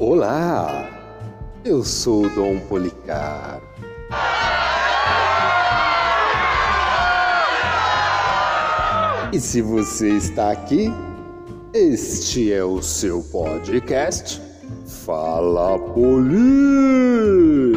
Olá, eu sou Dom Policarpo. E se você está aqui, este é o seu podcast Fala Poli.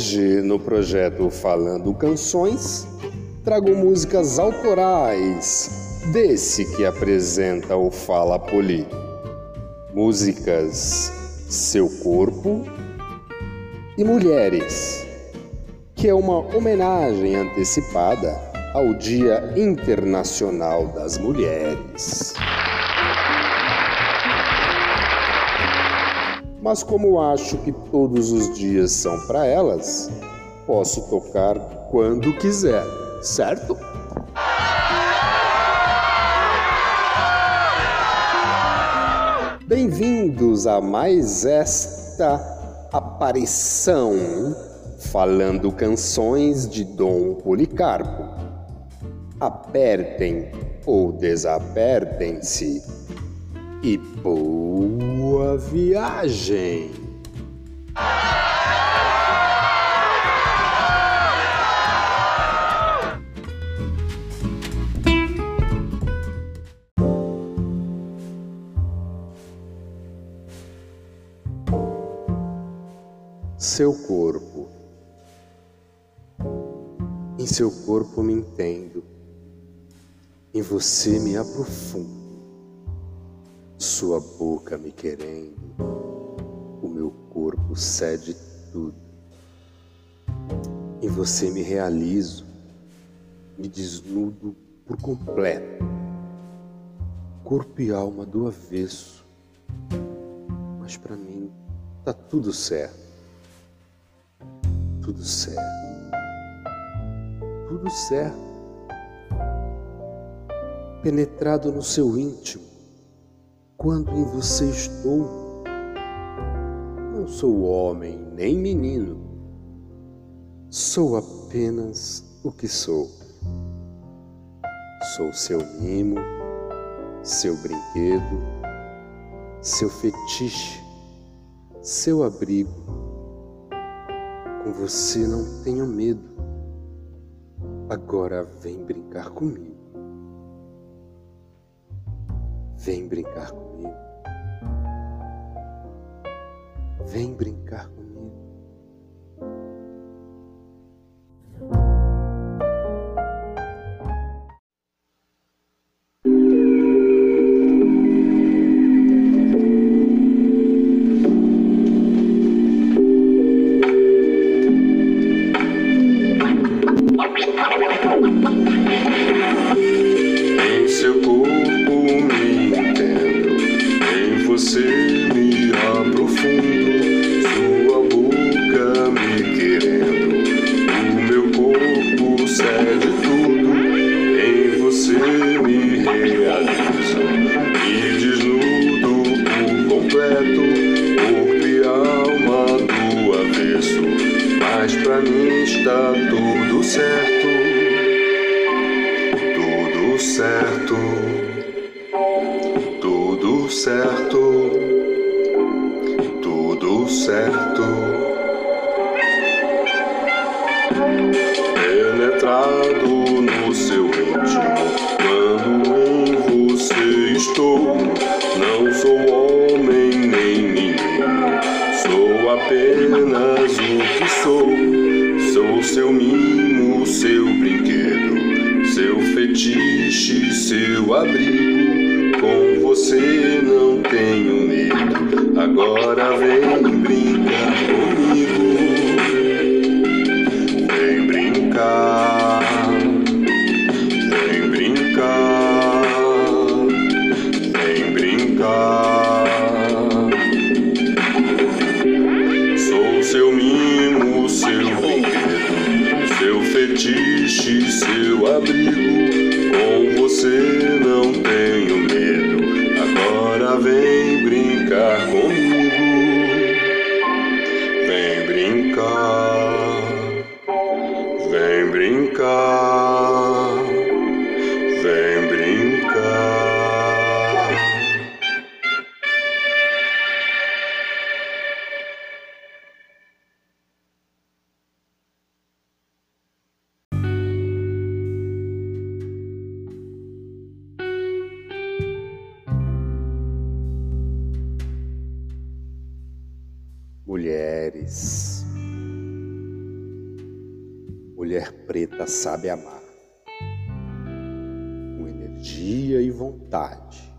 Hoje, no projeto Falando Canções, trago músicas autorais desse que apresenta o Fala Poli. Músicas Seu Corpo e Mulheres, que é uma homenagem antecipada ao Dia Internacional das Mulheres. Mas como acho que todos os dias são para elas, posso tocar quando quiser, certo? Bem-vindos a mais esta aparição falando canções de Dom Policarpo. Apertem ou desapertem-se e boa viagem! Seu corpo. Em seu corpo me entendo, em você me aprofundo. Sua boca me querendo, o meu corpo cede tudo. Em você me realizo, me desnudo por completo, corpo e alma do avesso. Mas para mim tá tudo certo tudo certo. Tudo certo. Penetrado no seu íntimo, quando em você estou, não sou homem nem menino, sou apenas o que sou. Sou seu mimo, seu brinquedo, seu fetiche, seu abrigo com você não tenho medo. Agora vem brincar comigo. Vem brincar comigo. Vem brincar comigo. Certo, tudo certo. Penetrado no seu íntimo, quando em você estou, não sou homem nem menino, sou apenas o que sou. Sou seu mimo, seu brinquedo, seu fetiche, seu abrigo. Com você não tenho medo. Agora vem brincar comigo. 10. Mulher preta sabe amar, com energia e vontade,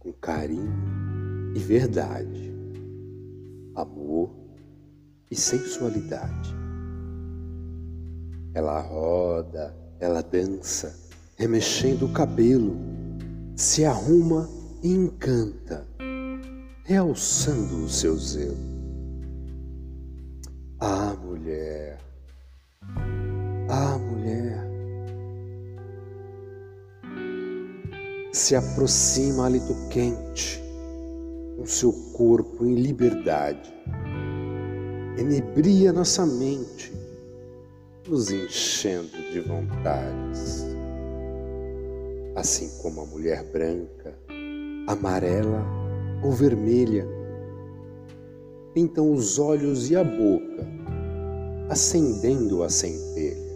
com carinho e verdade, amor e sensualidade. Ela roda, ela dança, remexendo o cabelo, se arruma e encanta realçando o seu zelo. Ah, mulher, ah, mulher, se aproxima hálito quente, com seu corpo em liberdade, enebria nossa mente, nos enchendo de vontades. Assim como a mulher branca, amarela ou vermelha. Pintam os olhos e a boca, acendendo a centelha.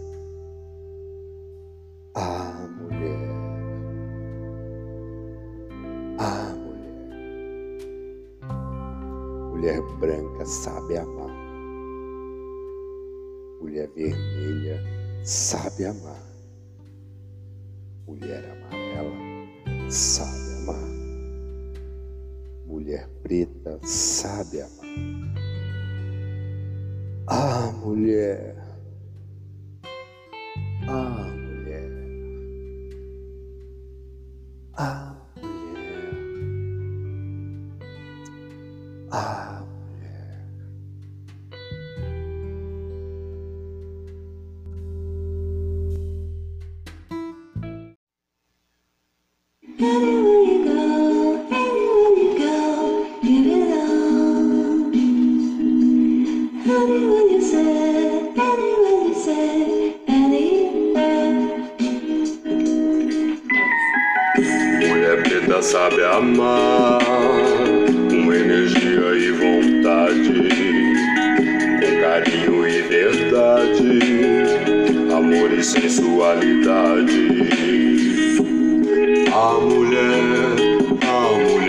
Ah, mulher! Ah, mulher! Mulher branca sabe amar. Mulher vermelha sabe amar. Mulher amarela sabe mulher preta sabe amar. Ah, mulher. Ah, mulher. Ah, mulher. Ah, sabe amar, com energia e vontade, com carinho e verdade, amor e sensualidade. A mulher, a mulher,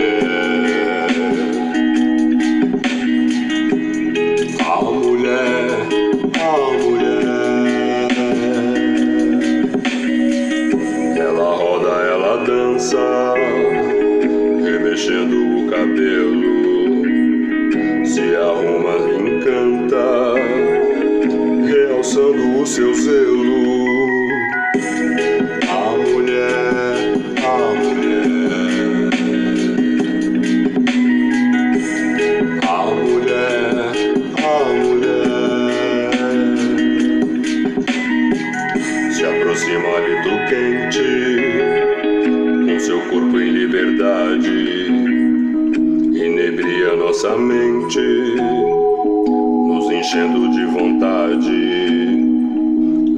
realçando o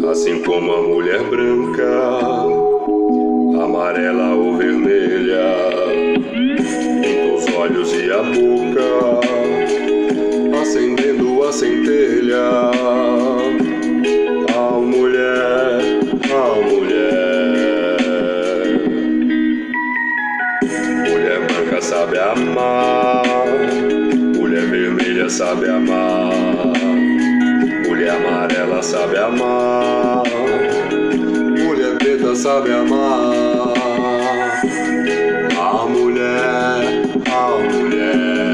assim como a mulher branca, amarela ou vermelha, pinta os olhos e a boca, acendendo a centelha. A mulher, a mulher, mulher branca sabe amar sabe amar, mulher amarela sabe amar, mulher preta sabe amar. A mulher, a mulher.